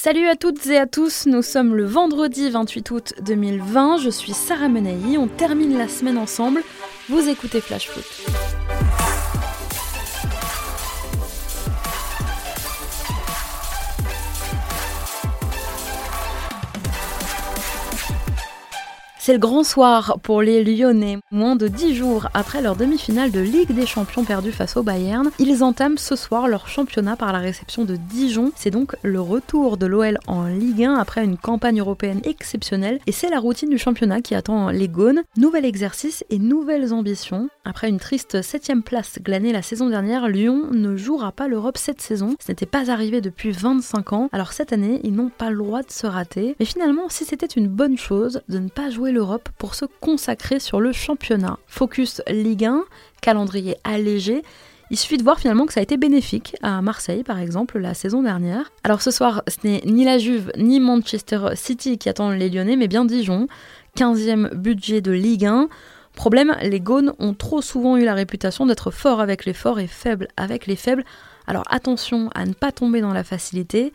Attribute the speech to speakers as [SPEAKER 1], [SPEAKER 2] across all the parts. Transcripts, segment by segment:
[SPEAKER 1] Salut à toutes et à tous, nous sommes le vendredi 28 août 2020, je suis Sarah Menei, on termine la semaine ensemble, vous écoutez Flash Foot. C'est le grand soir pour les Lyonnais. Moins de 10 jours après leur demi-finale de Ligue des Champions perdue face au Bayern, ils entament ce soir leur championnat par la réception de Dijon. C'est donc le retour de l'OL en Ligue 1 après une campagne européenne exceptionnelle et c'est la routine du championnat qui attend les Gaunes. Nouvel exercice et nouvelles ambitions. Après une triste 7 place glanée la saison dernière, Lyon ne jouera pas l'Europe cette saison. Ce n'était pas arrivé depuis 25 ans. Alors cette année, ils n'ont pas le droit de se rater. Mais finalement, si c'était une bonne chose de ne pas jouer pour se consacrer sur le championnat. Focus Ligue 1, calendrier allégé. Il suffit de voir finalement que ça a été bénéfique à Marseille, par exemple, la saison dernière. Alors ce soir, ce n'est ni la Juve ni Manchester City qui attendent les Lyonnais, mais bien Dijon, 15e budget de Ligue 1. Problème, les Gaunes ont trop souvent eu la réputation d'être forts avec les forts et faibles avec les faibles. Alors attention à ne pas tomber dans la facilité.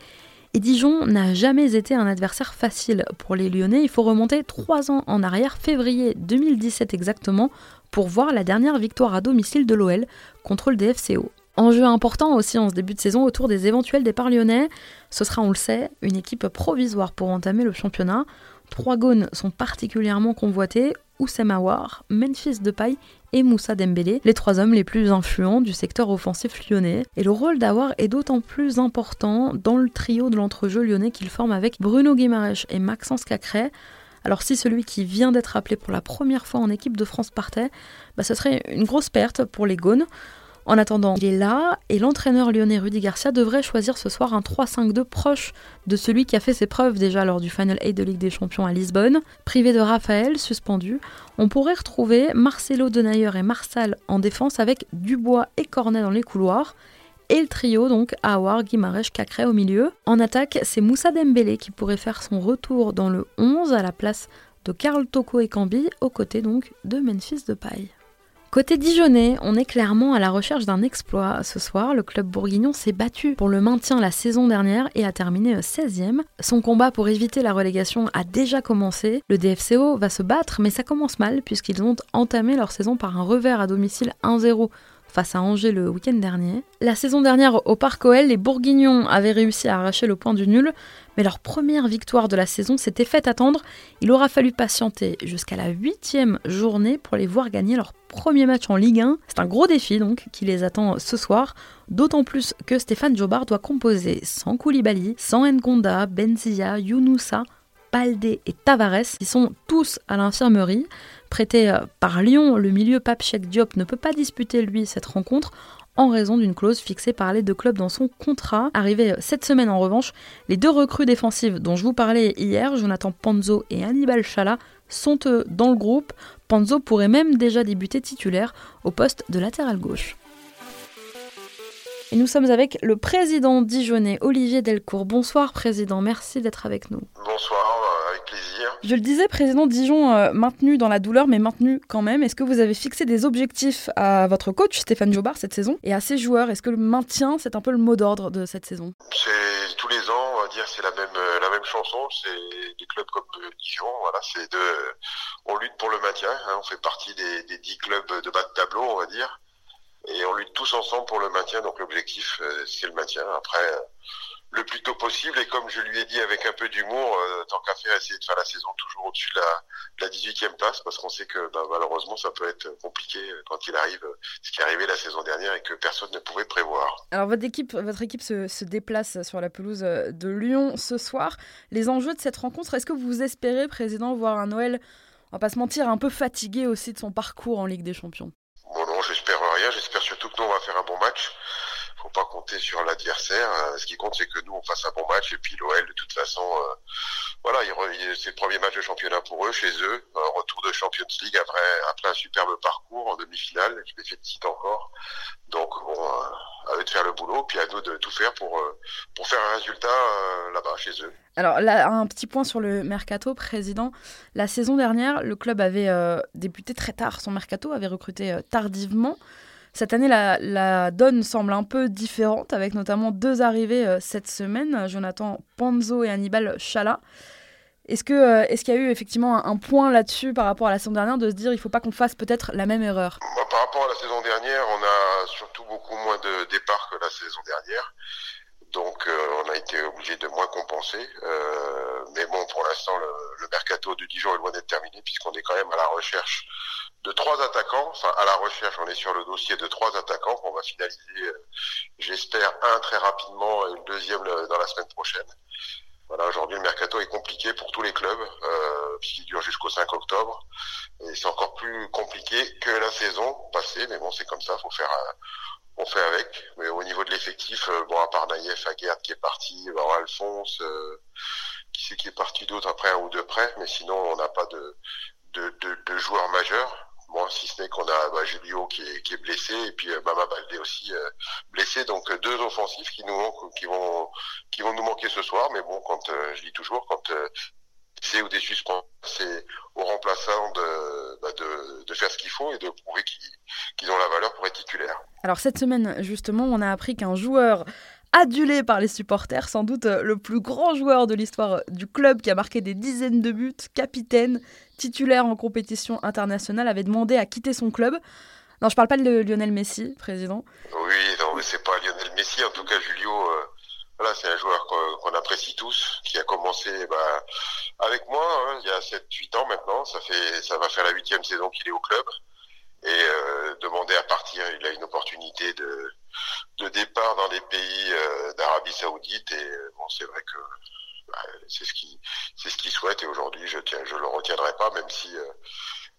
[SPEAKER 1] Et Dijon n'a jamais été un adversaire facile pour les Lyonnais. Il faut remonter trois ans en arrière, février 2017 exactement, pour voir la dernière victoire à domicile de l'OL contre le DFCO. Enjeu important aussi en ce début de saison autour des éventuels départs lyonnais. Ce sera, on le sait, une équipe provisoire pour entamer le championnat. Trois Gaunes sont particulièrement convoités, Oussem Aouar, Memphis Depay et Moussa Dembélé, les trois hommes les plus influents du secteur offensif lyonnais. Et le rôle d'Aouar est d'autant plus important dans le trio de l'entrejeu lyonnais qu'il forme avec Bruno Guimaraes et Maxence Cacré. Alors si celui qui vient d'être appelé pour la première fois en équipe de France partait, bah, ce serait une grosse perte pour les Gaunes. En attendant, il est là et l'entraîneur lyonnais Rudy Garcia devrait choisir ce soir un 3-5-2 proche de celui qui a fait ses preuves déjà lors du Final 8 de Ligue des Champions à Lisbonne. Privé de Raphaël, suspendu, on pourrait retrouver Marcelo Denayer et Marsal en défense avec Dubois et Cornet dans les couloirs. Et le trio, donc, Aouar, Guimarèche, Cacré au milieu. En attaque, c'est Moussa Dembélé qui pourrait faire son retour dans le 11 à la place de Karl Toko et Cambi, aux côtés donc de Memphis Depay. Côté Dijonais, on est clairement à la recherche d'un exploit. Ce soir, le club bourguignon s'est battu pour le maintien la saison dernière et a terminé 16e. Son combat pour éviter la relégation a déjà commencé. Le DFCO va se battre, mais ça commence mal puisqu'ils ont entamé leur saison par un revers à domicile 1-0 face à Angers le week-end dernier. La saison dernière au Parc OL, les Bourguignons avaient réussi à arracher le point du nul, mais leur première victoire de la saison s'était faite attendre. Il aura fallu patienter jusqu'à la huitième journée pour les voir gagner leur premier match en Ligue 1. C'est un gros défi donc qui les attend ce soir, d'autant plus que Stéphane Jobard doit composer sans Koulibaly, sans Ngonda, Benzia, Younoussa, Baldé et Tavares, qui sont tous à l'infirmerie. Prêté euh, par Lyon, le milieu Pape Diop ne peut pas disputer lui cette rencontre en raison d'une clause fixée par les deux clubs dans son contrat. Arrivé euh, cette semaine en revanche, les deux recrues défensives dont je vous parlais hier, Jonathan Panzo et Hannibal Chala, sont eux dans le groupe. Panzo pourrait même déjà débuter titulaire au poste de latéral gauche. Et nous sommes avec le président dijonnais Olivier Delcourt. Bonsoir président, merci d'être avec nous.
[SPEAKER 2] Bonsoir, plaisir.
[SPEAKER 1] Je le disais, président Dijon euh, maintenu dans la douleur, mais maintenu quand même. Est-ce que vous avez fixé des objectifs à votre coach Stéphane Jobard cette saison? Et à ses joueurs Est-ce que le maintien, c'est un peu le mot d'ordre de cette saison?
[SPEAKER 2] C'est tous les ans, on va dire, c'est la même euh, la même chanson. C'est des clubs comme Dijon, voilà, c'est de, on lutte pour le maintien. Hein. on fait partie des dix clubs de bas de tableau, on va dire et on lutte tous ensemble pour le maintien. Donc l'objectif, euh, c'est le maintien. Après, euh, le plus tôt possible. Et comme je lui ai dit avec un peu d'humour, euh, tant qu'à faire, essayer de faire la saison toujours au-dessus de la, 18e place, parce qu'on sait que bah, malheureusement, ça peut être compliqué quand il arrive, ce qui est arrivé la saison dernière et que personne ne pouvait prévoir.
[SPEAKER 1] Alors votre équipe, votre équipe se, se déplace sur la pelouse de Lyon ce soir. Les enjeux de cette rencontre, est-ce que vous espérez, Président, voir un Noël, on va pas se mentir, un peu fatigué aussi de son parcours en Ligue des Champions?
[SPEAKER 2] J'espère rien. J'espère surtout que nous, on va faire un bon match. Faut pas compter sur l'adversaire. Euh, ce qui compte, c'est que nous, on fasse un bon match. Et puis l'OL, de toute façon, euh, voilà, c'est le premier match de championnat pour eux, chez eux. Retour de Champions League après, après un superbe parcours en demi-finale. Je les félicite encore. Donc, bon, euh, à eux de faire le boulot, puis à nous de tout faire pour, pour faire un résultat là-bas, chez eux.
[SPEAKER 1] Alors un petit point sur le mercato, président. La saison dernière, le club avait débuté très tard son mercato, avait recruté tardivement. Cette année, la, donne semble un peu différente, avec notamment deux arrivées euh, cette semaine, Jonathan Panzo et Hannibal Chala. Est-ce qu'il euh, qu'il y a eu effectivement un, point là-dessus par rapport à la saison dernière de se dire il ne faut pas qu'on fasse peut-être la même erreur?
[SPEAKER 2] Bah, Par rapport à la saison dernière, on a surtout beaucoup moins de départs que la saison dernière. Donc euh, on a été obligé de moins compenser. Mais bon, pour l'instant, le, mercato de Dijon est loin d'être terminé puisqu'on est quand même à la recherche de trois attaquants. Enfin, à la recherche, on est sur le dossier de trois attaquants qu'on va finaliser, euh, j'espère, un très rapidement et le deuxième dans la semaine prochaine. Voilà, aujourd'hui, le mercato est compliqué pour tous les clubs, euh, puisqu'il dure jusqu'au 5 octobre. Et c'est encore plus compliqué que la saison passée, mais bon, c'est comme ça, faut faire, on fait avec. Mais au niveau de l'effectif, euh, bon, à part Naïef, Aguerd qui est parti, bon, Alphonse, euh, qui c'est qui est parti d'autre après un ou deux près, mais sinon, on n'a pas de, de, de, de joueurs majeurs. Bon, si ce n'est qu'on a bah, Julio qui est, blessé et puis euh, Mama Baldé aussi euh, blessé, donc euh, deux offensifs qui nous qui vont qui vont nous manquer ce soir. Mais bon, quand je dis toujours, quand c'est ou des suspens, c'est aux remplaçants de, bah, de, de, faire ce qu'il faut et de prouver qu'ils ont la valeur pour être titulaires.
[SPEAKER 1] Alors cette semaine, justement, on a appris qu'un joueur adulé par les supporters, sans doute le plus grand joueur de l'histoire du club qui a marqué des dizaines de buts, capitaine, titulaire en compétition internationale, avait demandé à quitter son club. Non, je parle pas de Lionel Messi, président.
[SPEAKER 2] Oui, non, mais c'est pas Lionel Messi. En tout cas, Julio, euh, voilà, c'est un joueur qu'on apprécie tous, qui a commencé bah, avec moi hein, il y a 7-8 ans maintenant. Ça fait, ça va faire la huitième saison qu'il est au club. Et euh, demander à partir, il a une opportunité de départ dans les pays euh, d'Arabie Saoudite. Et bon, c'est vrai que bah, c'est ce qui c'est ce qu'il souhaite et aujourd'hui je tiens je le retiendrai pas même si euh,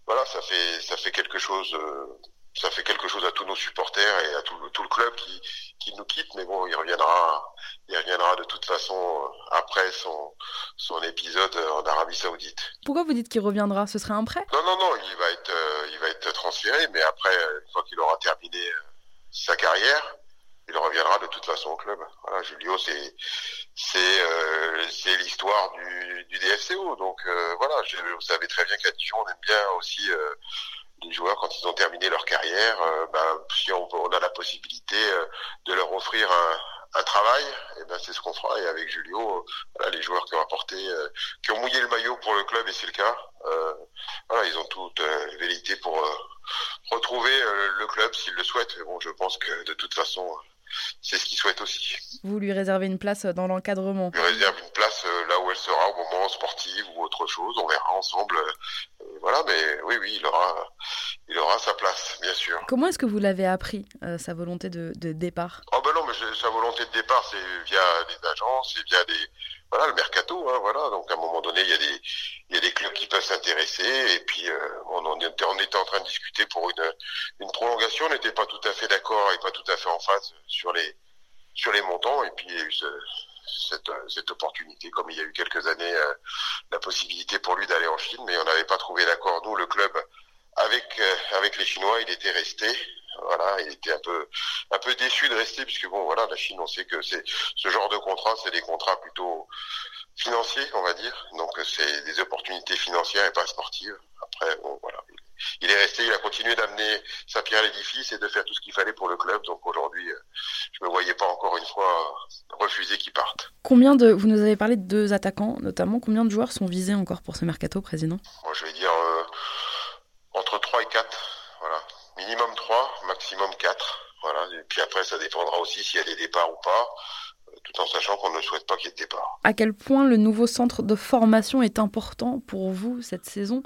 [SPEAKER 2] voilà ça fait ça fait quelque chose euh, ça fait quelque chose à tous nos supporters et à tout, tout le club qui, qui nous quitte mais bon il reviendra il reviendra de toute façon euh, après son son épisode en Arabie Saoudite.
[SPEAKER 1] Pourquoi vous dites qu'il reviendra? Ce serait un prêt?
[SPEAKER 2] Non non non, il va être il va être transféré mais après une fois qu'il aura terminé sa carrière, il reviendra de toute façon au club. Voilà, Julio, c'est c'est euh, c'est l'histoire du, du DFCO. Donc euh, voilà, je, vous savez très bien qu'à Dijon, on aime bien aussi euh, les joueurs quand ils ont terminé leur carrière. ben, si on, on, a la possibilité de leur offrir un, un travail, et eh ben c'est ce qu'on fera. Et avec Julio, voilà, les joueurs qui ont apporté, qui ont mouillé le maillot pour le club, et c'est le cas. voilà, ils ont toute vérité pour retrouver le club s'ils le souhaitent. bon, je pense que de toute façon c'est ce qu'il souhaite aussi.
[SPEAKER 1] Vous lui réservez une place dans l'encadrement
[SPEAKER 2] Je lui réserve une place euh, là où elle sera au moment sportif ou autre chose. On verra ensemble. Euh, voilà, mais oui, oui, il aura, il aura sa place, bien sûr.
[SPEAKER 1] Comment est-ce que vous l'avez appris, euh, sa volonté de, de, départ?
[SPEAKER 2] Oh ben non, mais sa volonté de départ, c'est via des agences, c'est via des, voilà, le mercato, hein, voilà. Donc à un moment donné, il y a des, il y a des clubs qui peuvent s'intéresser. Et puis euh, on, était, on était en train de discuter pour une, une prolongation. On n'était pas tout à fait d'accord et pas tout à fait en phase sur les, sur les montants. Et puis il y a eu ce, cette, cette, opportunité, comme il y a eu quelques années euh, la possibilité pour lui d'aller en Chine, mais on n'avait pas trouvé d'accord. Nous, le club, avec euh, avec les Chinois, il était resté. Voilà, il était un peu un peu déçu de rester puisque bon voilà, la Chine, on sait que c'est ce genre de contrat, c'est des contrats plutôt financiers, on va dire. Donc c'est des opportunités financières et pas sportives. Après, bon voilà, il est resté, il a continué d'amener sa pierre à l'édifice et de faire tout ce qu'il fallait pour le club. Donc aujourd'hui, je me voyais pas encore une fois refuser qu'il parte.
[SPEAKER 1] Combien de, vous nous avez parlé de deux attaquants notamment, combien de joueurs sont visés encore pour ce mercato, président?
[SPEAKER 2] Moi, je vais dire euh, entre 3 et 4. Voilà. Minimum 3, maximum 4. Voilà. Et puis après, ça dépendra aussi s'il y a des départs ou pas euh, tout en sachant qu'on ne souhaite pas qu'il y ait de départ.
[SPEAKER 1] À quel point le nouveau centre de formation est important pour vous cette saison?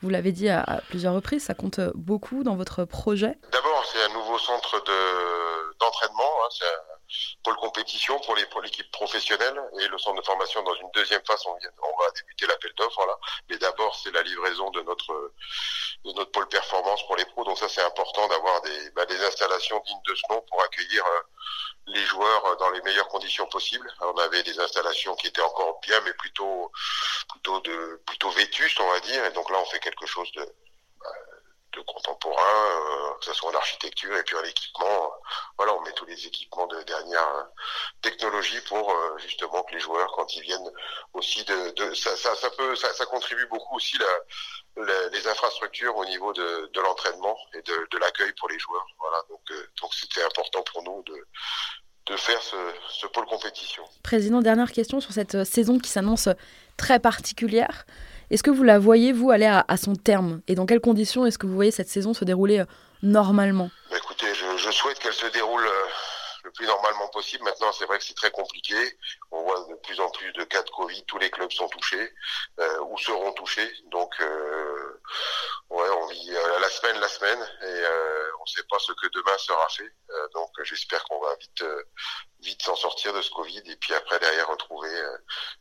[SPEAKER 1] Vous l'avez dit à, plusieurs reprises, ça compte beaucoup dans votre projet?
[SPEAKER 2] D'abord, c'est un nouveau centre d'entraînement, hein, pôle compétition pour les pour l'équipe professionnelle et le centre de formation dans une deuxième phase. On, va débuter l'appel d'offres voilà. Mais d'abord c'est la livraison de notre de notre pôle performance pour les pros. Donc ça c'est important d'avoir des bah, des installations dignes de ce nom pour accueillir euh, les joueurs dans les meilleures conditions possibles. On avait des installations qui étaient encore bien mais plutôt plutôt de plutôt vétustes on va dire. Et donc là on fait quelque chose de bah, contemporain, que ce soit en architecture et puis en équipement. Voilà, on met tous les équipements de dernière technologie pour justement que les joueurs, quand ils viennent aussi de, de ça, ça, peut, ça, contribue beaucoup aussi la, les infrastructures au niveau de, de l'entraînement et de, de l'accueil pour les joueurs. Voilà, donc donc c'était important pour nous de de faire ce, ce, pôle compétition.
[SPEAKER 1] Président, dernière question sur cette saison qui s'annonce très particulière. Est-ce que vous la voyez, vous, aller à, son terme? Et dans quelles conditions est-ce que vous voyez cette saison se dérouler euh, normalement?
[SPEAKER 2] Bah Écoutez, je, souhaite qu'elle se déroule euh, le plus normalement possible. Maintenant, c'est vrai que c'est très compliqué. On voit de plus en plus de cas de Covid. Tous les clubs sont touchés euh, ou seront touchés. Donc, ouais, on vit la semaine, la semaine, et ne sait pas ce que demain sera fait. Euh, donc, j'espère qu'on va vite, vite s'en sortir de ce Covid, et puis après derrière retrouver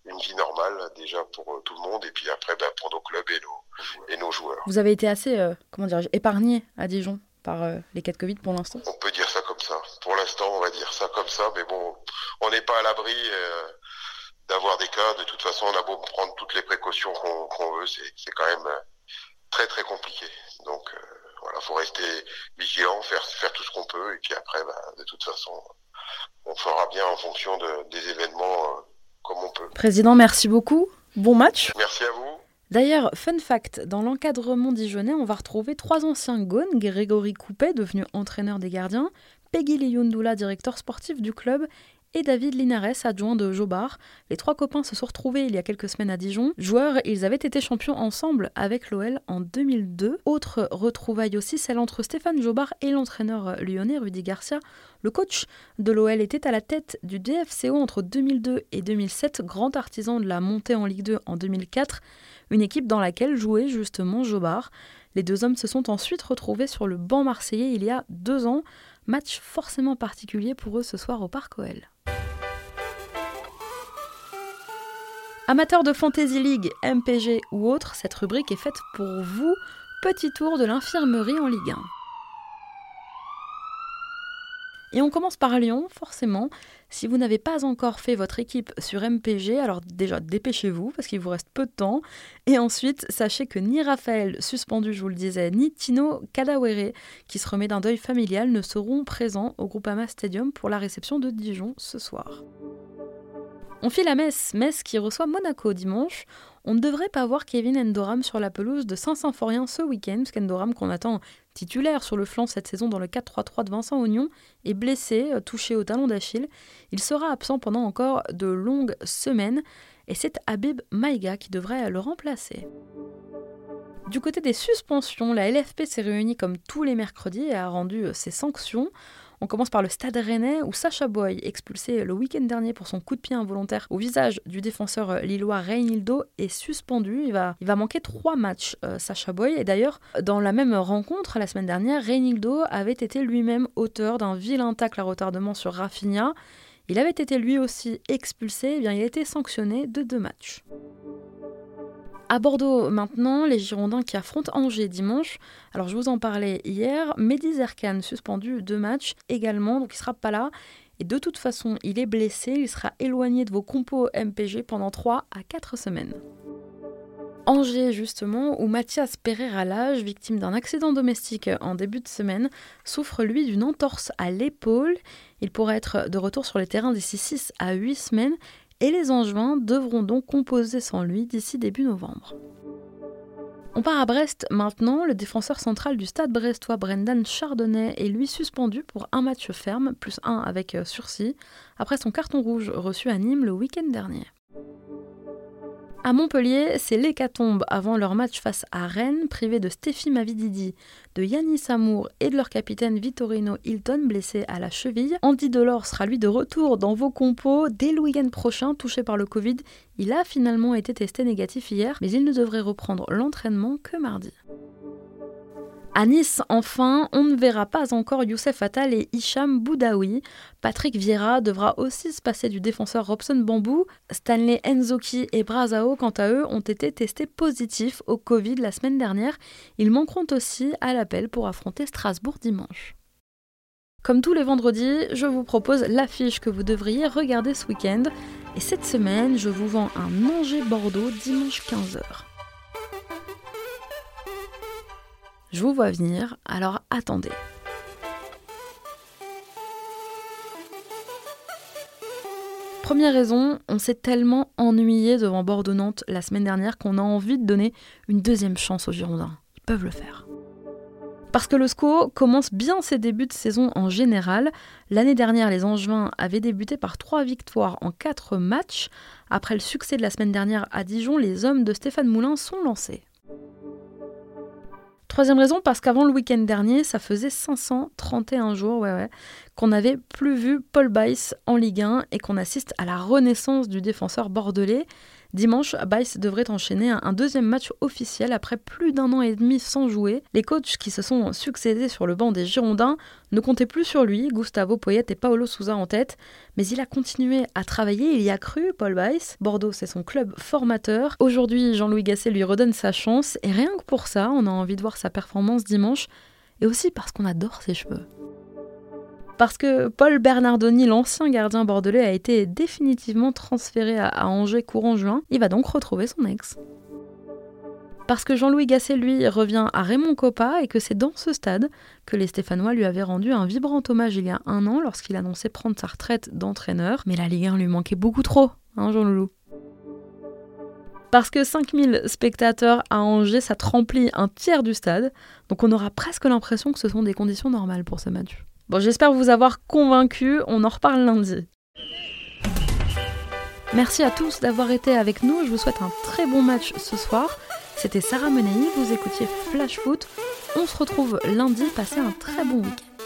[SPEAKER 2] une vie normale déjà pour tout le monde, et puis après ben, pour nos clubs et nos, et nos joueurs.
[SPEAKER 1] Vous avez été assez, comment dire, épargné à Dijon par les cas de Covid pour l'instant?
[SPEAKER 2] On peut dire ça comme ça. Pour l'instant, on va dire ça comme ça, mais bon, on n'est pas à l'abri euh, d'avoir des cas. De toute façon, on a beau prendre toutes les précautions qu'on qu veut, c'est quand même très très compliqué. Donc euh, voilà, faut rester vigilant, faire faire tout ce qu'on peut, et puis après, bah, de toute façon, on fera bien en fonction de, des événements euh, comme on peut.
[SPEAKER 1] Président, merci beaucoup. Bon match.
[SPEAKER 2] Merci à vous.
[SPEAKER 1] D'ailleurs, fun fact, dans l'encadrement dijonnais, on va retrouver trois anciens Gaunes, Grégory Coupet, devenu entraîneur des gardiens, Peggy Liyundula, directeur sportif du club, et David Linares, adjoint de Jobar. Les trois copains se sont retrouvés il y a quelques semaines à Dijon. Joueurs, ils avaient été champions ensemble avec l'OL en 2002. Autre retrouvaille aussi, celle entre Stéphane Jobard et l'entraîneur lyonnais Rudy Garcia. Le coach de l'OL était à la tête du DFCO entre 2002 et 2007, grand artisan de la montée en Ligue 2 en 2004, une équipe dans laquelle jouait justement Jobard. Les deux hommes se sont ensuite retrouvés sur le banc marseillais il y a deux ans. Match forcément particulier pour eux ce soir au Parc OL. Amateurs de Fantasy League, MPG ou autre, cette rubrique est faite pour vous. Petit tour de l'infirmerie en Ligue 1. Et on commence par Lyon, forcément. Si vous n'avez pas encore fait votre équipe sur MPG, alors déjà dépêchez-vous parce qu'il vous reste peu de temps. Et ensuite, sachez que ni Raphaël, suspendu, je vous le disais, ni Tino Kadawere, qui se remet d'un deuil familial, ne seront présents au Groupama Stadium pour la réception de Dijon ce soir. On file à Metz, Metz qui reçoit Monaco dimanche. On ne devrait pas voir Kevin Endoram sur la pelouse de Saint-Symphorien ce week-end, parce qu'on attend titulaire sur le flanc cette saison dans le 4-3-3 de Vincent Ognon, est blessé, euh, touché au talon d'Achille. Il sera absent pendant encore de longues semaines, et c'est Habib Maïga qui devrait le remplacer. Du côté des suspensions, la LFP s'est réunie comme tous les mercredis et a rendu euh, ses sanctions. On commence par le Stade Rennais où Sacha Boy, expulsé le week-end dernier pour son coup de pied involontaire au visage du défenseur lillois Reynildo, est suspendu. Il va, il va manquer trois matchs, euh, Sacha Boy. Et d'ailleurs, dans la même rencontre, la semaine dernière, Reynildo avait été lui-même auteur d'un vilain tacle à retardement sur Rafinha. Il avait été lui aussi expulsé, et eh bien il a été sanctionné de deux matchs. À Bordeaux, maintenant, les Girondins qui affrontent Angers dimanche. Alors, je vous en parlais hier. Mehdi Zerkan, suspendu deux matchs également, donc il sera pas là. Et de toute façon, il est blessé. Il sera éloigné de vos compos MPG pendant 3 à 4 semaines. Angers, justement, où Mathias Pereira l'âge, victime d'un accident domestique en début de semaine, souffre lui d'une entorse à l'épaule. Il pourrait être de retour sur les terrains d'ici 6 à 8 semaines et les Angevins devront donc composer sans lui d'ici début novembre. On part à Brest maintenant. Le défenseur central du stade brestois Brendan Chardonnay est lui suspendu pour un match ferme, plus un avec euh, sursis, après son carton rouge reçu à Nîmes le week-end dernier. À Montpellier, c'est l'hécatombe avant leur match face à Rennes, privé de Stéphie Mavididi, de Yannis Amour et de leur capitaine Vittorino Hilton, blessé à la cheville. Andy Delors sera lui de retour dans vos compos dès le week-end prochain, touché par le Covid. Il a finalement été testé négatif hier, mais il ne devrait reprendre l'entraînement que mardi. À Nice, enfin, on ne verra pas encore Youssef Attal et Hicham Boudaoui. Patrick Vieira devra aussi se passer du défenseur Robson Bambou. Stanley Enzoki et Brazao, quant à eux, ont été testés positifs au Covid la semaine dernière. Ils manqueront aussi à l'appel pour affronter Strasbourg dimanche. Comme tous les vendredis, je vous propose l'affiche que vous devriez regarder ce week-end. Et cette semaine, je vous vends un Angers-Bordeaux dimanche 15h. Je vous vois venir, alors attendez. Première raison, on s'est tellement ennuyé devant Bordeaux-Nantes la semaine dernière qu'on a envie de donner une deuxième chance aux Girondins. Ils peuvent le faire. Parce que le SCO commence bien ses débuts de saison en général. L'année dernière, les Angevins avaient débuté par trois victoires en quatre matchs. Après le succès de la semaine dernière à Dijon, les hommes de Stéphane Moulin sont lancés. Troisième raison, parce qu'avant le week-end dernier, ça faisait 531 jours ouais, ouais, qu'on n'avait plus vu Paul Bice en Ligue 1 et qu'on assiste à la renaissance du défenseur bordelais. Dimanche, Bice devrait enchaîner un deuxième match officiel après plus d'un an et demi sans jouer. Les coachs qui se sont succédés sur le banc des Girondins ne comptaient plus sur lui, Gustavo Poyet et Paolo Souza en tête, mais il a continué à travailler, il y a cru, Paul Bice. Bordeaux, c'est son club formateur. Aujourd'hui, Jean-Louis Gasset lui redonne sa chance, et rien que pour ça, on a envie de voir sa performance dimanche, et aussi parce qu'on adore ses cheveux. Parce que Paul Bernardoni, l'ancien gardien bordelais, a été définitivement transféré à, Angers courant juin. Il va donc retrouver son ex. Parce que Jean-Louis Gasset, lui, revient à Raymond Coppa et que c'est dans ce stade que les Stéphanois lui avaient rendu un vibrant hommage il y a un an lorsqu'il annonçait prendre sa retraite d'entraîneur. Mais la Ligue 1 lui manquait beaucoup trop, hein, Jean-Loulou parce que 5000 spectateurs à Angers, ça te remplit un tiers du stade, donc on aura presque l'impression que ce sont des conditions normales pour ce match. Bon, j'espère vous avoir convaincu. On en reparle lundi. Merci à tous d'avoir été avec nous. Je vous souhaite un très bon match ce soir. C'était Sarah Menei, vous écoutiez Flash Foot. On se retrouve lundi. Passez un très bon week-end.